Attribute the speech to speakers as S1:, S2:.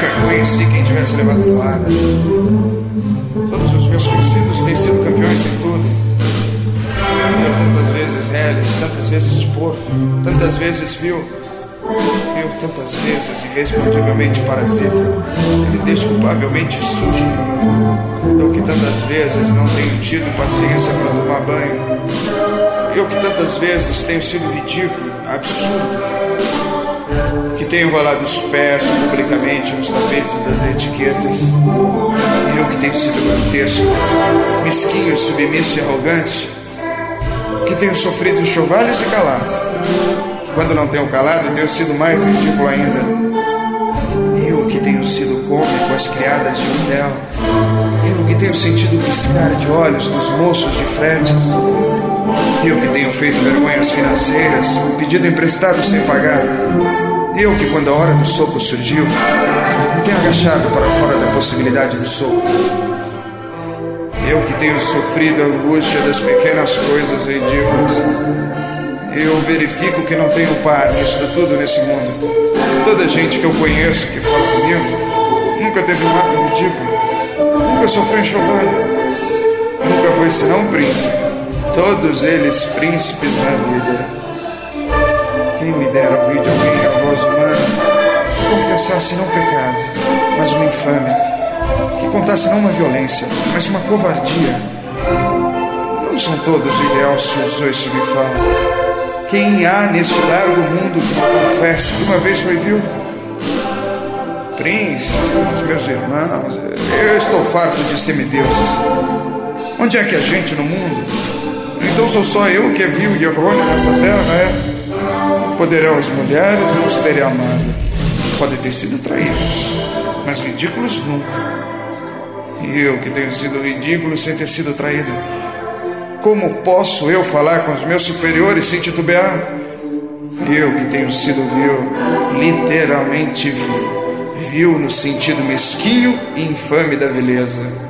S1: Nunca conheci quem tivesse levado porrada. Todos os meus conhecidos têm sido campeões em tudo. Eu tantas vezes reles, tantas vezes porco, tantas vezes viu. Eu tantas vezes irrespondivelmente parasita, indesculpavelmente sujo. Eu que tantas vezes não tenho tido paciência para tomar banho. Eu que tantas vezes tenho sido ridículo, absurdo. Que tenho valado os pés publicamente nos tapetes das etiquetas. Eu que tenho sido grotesco, mesquinho, submisso e arrogante. Que tenho sofrido enxovalhos e calado quando não tenho calado, tenho sido mais ridículo ainda. Eu que tenho sido cômico às criadas de hotel. Eu que tenho sentido piscar de olhos dos moços de fretes. Eu que tenho feito vergonhas financeiras, pedido emprestado sem pagar. Eu que, quando a hora do soco surgiu, me tenho agachado para fora da possibilidade do soco. Eu que tenho sofrido a angústia das pequenas coisas ridículas eu verifico que não tenho par nisto tudo nesse mundo. Toda gente que eu conheço que fala comigo nunca teve um ato ridículo, nunca sofreu enxovalho, nunca foi senão um príncipe. Todos eles príncipes na vida. Quem me dera ouvir de alguém a voz humana que confessasse não pecado, mas uma infâmia, que contasse não uma violência, mas uma covardia. Não são todos ideais os me falam. Quem há neste largo mundo que confesse que uma vez foi vil? Príncipes, meus irmãos, eu estou farto de semideuses. Onde é que a gente no mundo? Então sou só eu que é vil e errôneo nessa terra, é? Poderão as mulheres não os terem amado. Podem ter sido traídos, mas ridículos nunca. E eu que tenho sido ridículo sem ter sido traído. Como posso eu falar com os meus superiores sem titubear? Eu que tenho sido vil, literalmente vil, vil no sentido mesquinho e infame da beleza.